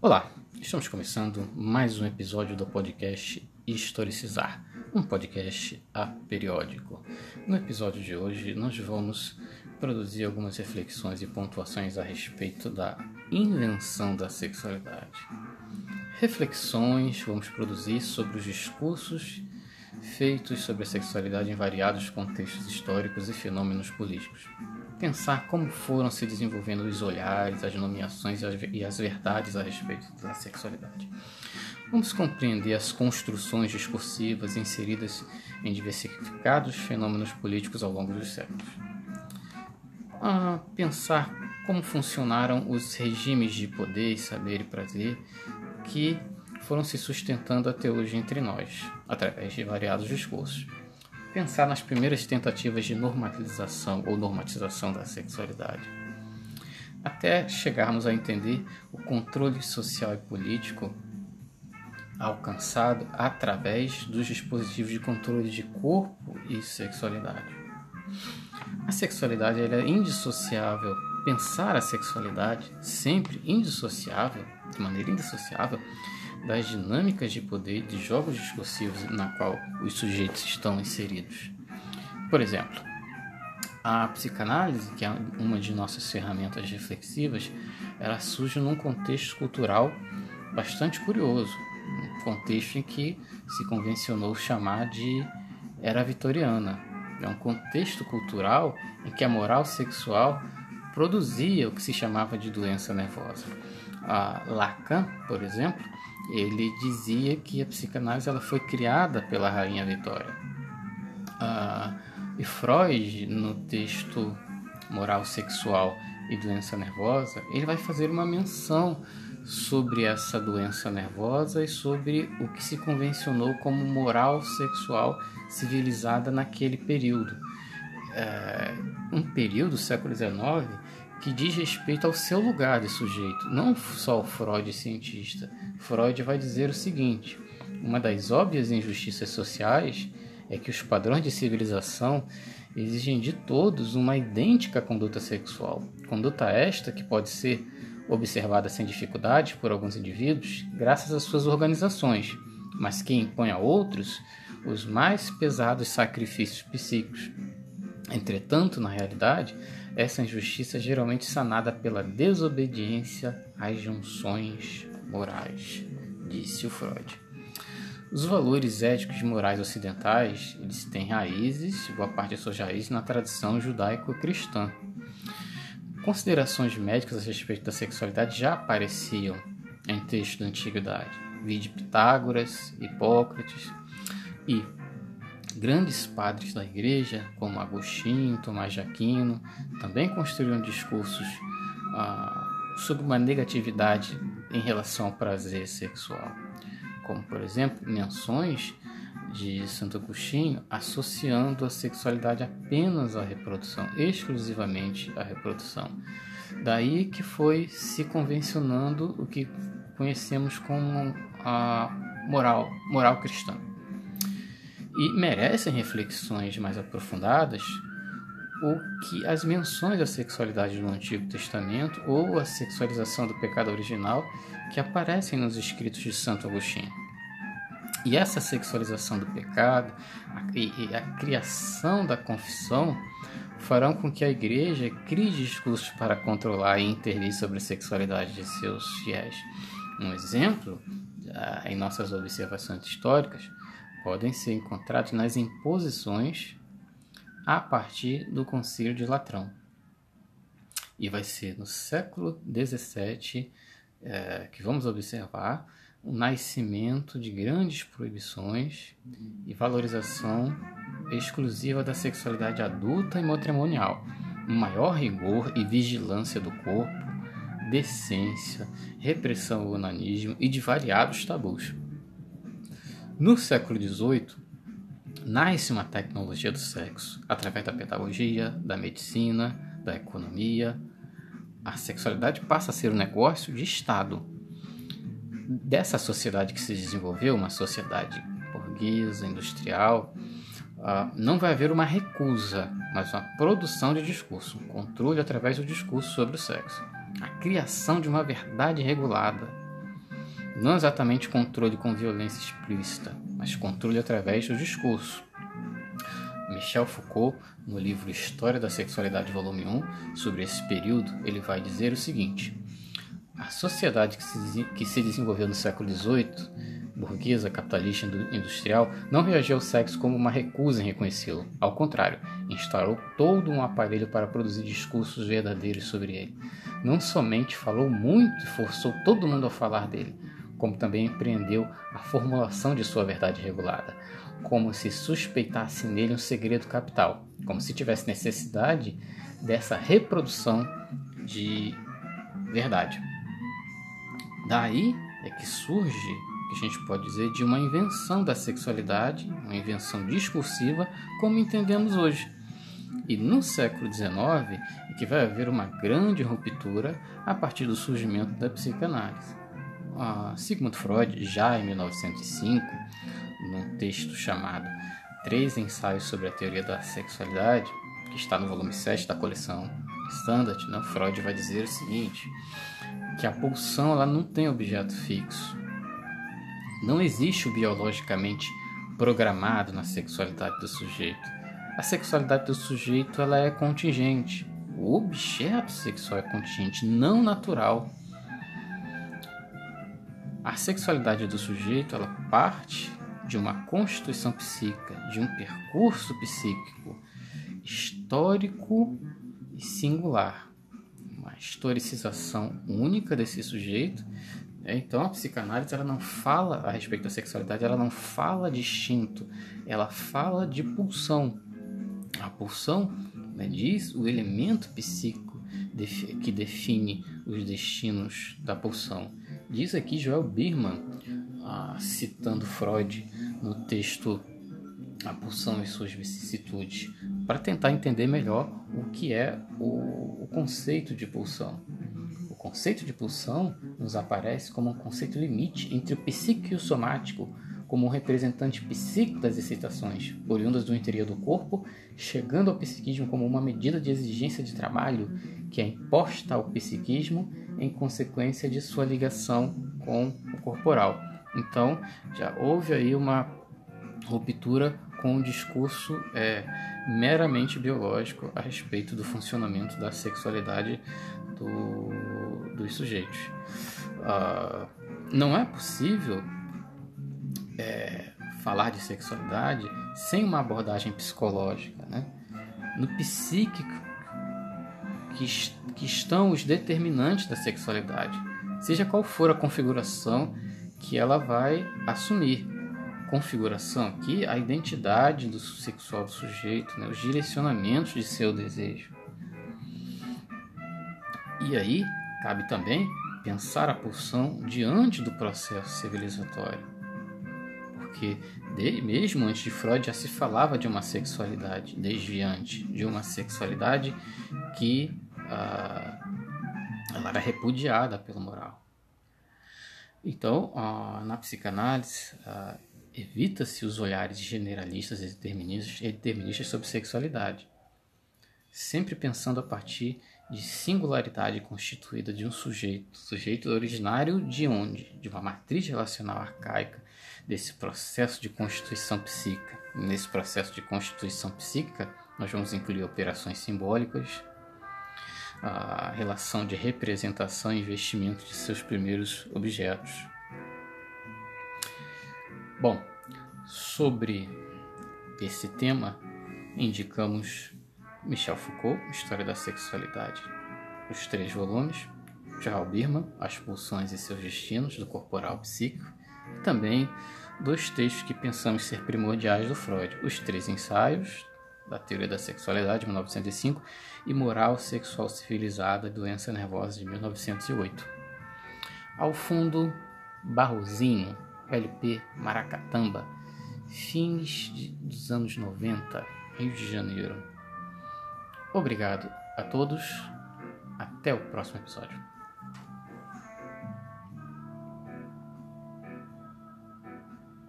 Olá, estamos começando mais um episódio do podcast Historicizar, um podcast aperiódico. No episódio de hoje, nós vamos produzir algumas reflexões e pontuações a respeito da invenção da sexualidade. Reflexões vamos produzir sobre os discursos feitos sobre a sexualidade em variados contextos históricos e fenômenos políticos pensar como foram se desenvolvendo os olhares, as nomeações e as verdades a respeito da sexualidade. Vamos compreender as construções discursivas inseridas em diversificados fenômenos políticos ao longo dos séculos. pensar como funcionaram os regimes de poder, saber e prazer que foram se sustentando até hoje entre nós, através de variados discursos pensar nas primeiras tentativas de normalização ou normatização da sexualidade, até chegarmos a entender o controle social e político alcançado através dos dispositivos de controle de corpo e sexualidade. A sexualidade é indissociável. Pensar a sexualidade sempre indissociável, de maneira indissociável, das dinâmicas de poder de jogos discursivos na qual os sujeitos estão inseridos. Por exemplo, a psicanálise, que é uma de nossas ferramentas reflexivas, ela surge num contexto cultural bastante curioso, um contexto em que se convencionou chamar de era vitoriana. É um contexto cultural em que a moral sexual produzia o que se chamava de doença nervosa. Lacan, por exemplo, ele dizia que a psicanálise ela foi criada pela rainha Vitória. Ah, e Freud, no texto Moral Sexual e Doença Nervosa, ele vai fazer uma menção sobre essa doença nervosa e sobre o que se convencionou como moral sexual civilizada naquele período. É, um período, século XIX, que diz respeito ao seu lugar de sujeito, não só o Freud cientista. Freud vai dizer o seguinte: uma das óbvias injustiças sociais é que os padrões de civilização exigem de todos uma idêntica conduta sexual. Conduta esta que pode ser observada sem dificuldade por alguns indivíduos graças às suas organizações, mas que impõe a outros os mais pesados sacrifícios psíquicos. Entretanto, na realidade, essa injustiça é geralmente sanada pela desobediência às junções morais, disse o Freud. Os valores éticos e morais ocidentais eles têm raízes, boa parte de suas raízes, na tradição judaico-cristã. Considerações médicas a respeito da sexualidade já apareciam em textos da antiguidade, vide Pitágoras, Hipócrates e Grandes padres da igreja, como Agostinho, Tomás de Aquino, também construíram discursos ah, sobre uma negatividade em relação ao prazer sexual, como, por exemplo, menções de Santo Agostinho associando a sexualidade apenas à reprodução, exclusivamente à reprodução. Daí que foi se convencionando o que conhecemos como a moral, moral cristã. E merecem reflexões mais aprofundadas o que as menções à sexualidade no Antigo Testamento ou a sexualização do pecado original que aparecem nos escritos de Santo Agostinho. E essa sexualização do pecado e a criação da confissão farão com que a igreja crie discursos para controlar e intervir sobre a sexualidade de seus fiéis. Um exemplo, ah, em nossas observações históricas, podem ser encontrados nas imposições a partir do Concílio de Latrão. E vai ser no século XVII é, que vamos observar o nascimento de grandes proibições e valorização exclusiva da sexualidade adulta e matrimonial, maior rigor e vigilância do corpo, decência, repressão ao onanismo e de variados tabus. No século XVIII, nasce uma tecnologia do sexo através da pedagogia, da medicina, da economia. A sexualidade passa a ser um negócio de Estado. Dessa sociedade que se desenvolveu, uma sociedade burguesa, industrial, uh, não vai haver uma recusa, mas uma produção de discurso, um controle através do discurso sobre o sexo, a criação de uma verdade regulada Não exatamente controle com violência explícita, mas controle através do discurso. Michel Foucault, no livro História da Sexualidade, volume 1, sobre esse período, ele vai dizer o seguinte: a sociedade que se, que se desenvolveu no século XVIII, burguesa, capitalista industrial, não reagiu ao sexo como uma recusa em reconhecê-lo. Ao contrário, instaurou todo um aparelho para produzir discursos verdadeiros sobre ele. Não somente falou muito e forçou todo mundo a falar dele, como também empreendeu a formulação de sua verdade regulada como se suspeitasse nele um segredo capital, como se tivesse necessidade dessa reprodução de verdade. Daí é que surge, que a gente pode dizer, de uma invenção da sexualidade, uma invenção discursiva, como entendemos hoje. E no século XIX é que vai haver uma grande ruptura a partir do surgimento da psicanálise. Sigmund Freud, já em 1905, num texto chamado Três Ensaios sobre a Teoria da Sexualidade, que está no volume 7 da coleção Standard, né, Freud vai dizer o seguinte, que a pulsão ela não tem objeto fixo. Não existe o biologicamente programado na sexualidade do sujeito. A sexualidade do sujeito ela é contingente. O objeto sexual é contingente, não natural. A sexualidade do sujeito ela parte de uma constituição psíquica, de um percurso psíquico histórico e singular, uma historicização única desse sujeito. Né? Então a psicanálise ela não fala a respeito da sexualidade, ela não fala de instinto, ela fala de pulsão. A pulsão né, diz o elemento psíquico que define os destinos da pulsão. Diz aqui Joel Birman, ah, citando Freud no texto A Pulsão e Suas Vicissitudes, para tentar entender melhor o que é o, o conceito de pulsão. O conceito de pulsão nos aparece como um conceito limite entre o psíquico e o somático, como um representante psíquico das excitações, oriundas do interior do corpo, chegando ao psiquismo como uma medida de exigência de trabalho que é imposta ao psiquismo em consequência de sua ligação com o corporal. Então, já houve aí uma ruptura com o discurso é, meramente biológico a respeito do funcionamento da sexualidade do, dos sujeitos. Uh, não é possível é, falar de sexualidade sem uma abordagem psicológica. Né? No psíquico que, que estão os determinantes da sexualidade, seja qual for a configuração que ela vai assumir. Configuração aqui, a identidade do sexual do sujeito, né, os direcionamentos de seu desejo. E aí, cabe também pensar a pulsão diante do processo civilizatório. Porque mesmo antes de Freud já se falava de uma sexualidade desviante, de uma sexualidade que ah, ela era repudiada pelo moral. Então, na psicanálise, evita-se os olhares generalistas e deterministas, deterministas sobre sexualidade, sempre pensando a partir de singularidade constituída de um sujeito, sujeito originário de onde? De uma matriz relacional arcaica, desse processo de constituição psíquica. Nesse processo de constituição psíquica, nós vamos incluir operações simbólicas, a relação de representação e investimento de seus primeiros objetos. Bom, sobre esse tema, indicamos Michel Foucault, História da Sexualidade, os três volumes, Charles Birman, As Pulsões e Seus Destinos, do Corporal Psíquico, e também dois textos que pensamos ser primordiais do Freud, os três ensaios, da Teoria da Sexualidade, de 1905, e Moral Sexual Civilizada, Doença Nervosa, de 1908. Ao fundo, Barrozinho, LP Maracatamba, fins de, dos anos 90, Rio de Janeiro. Obrigado a todos, até o próximo episódio.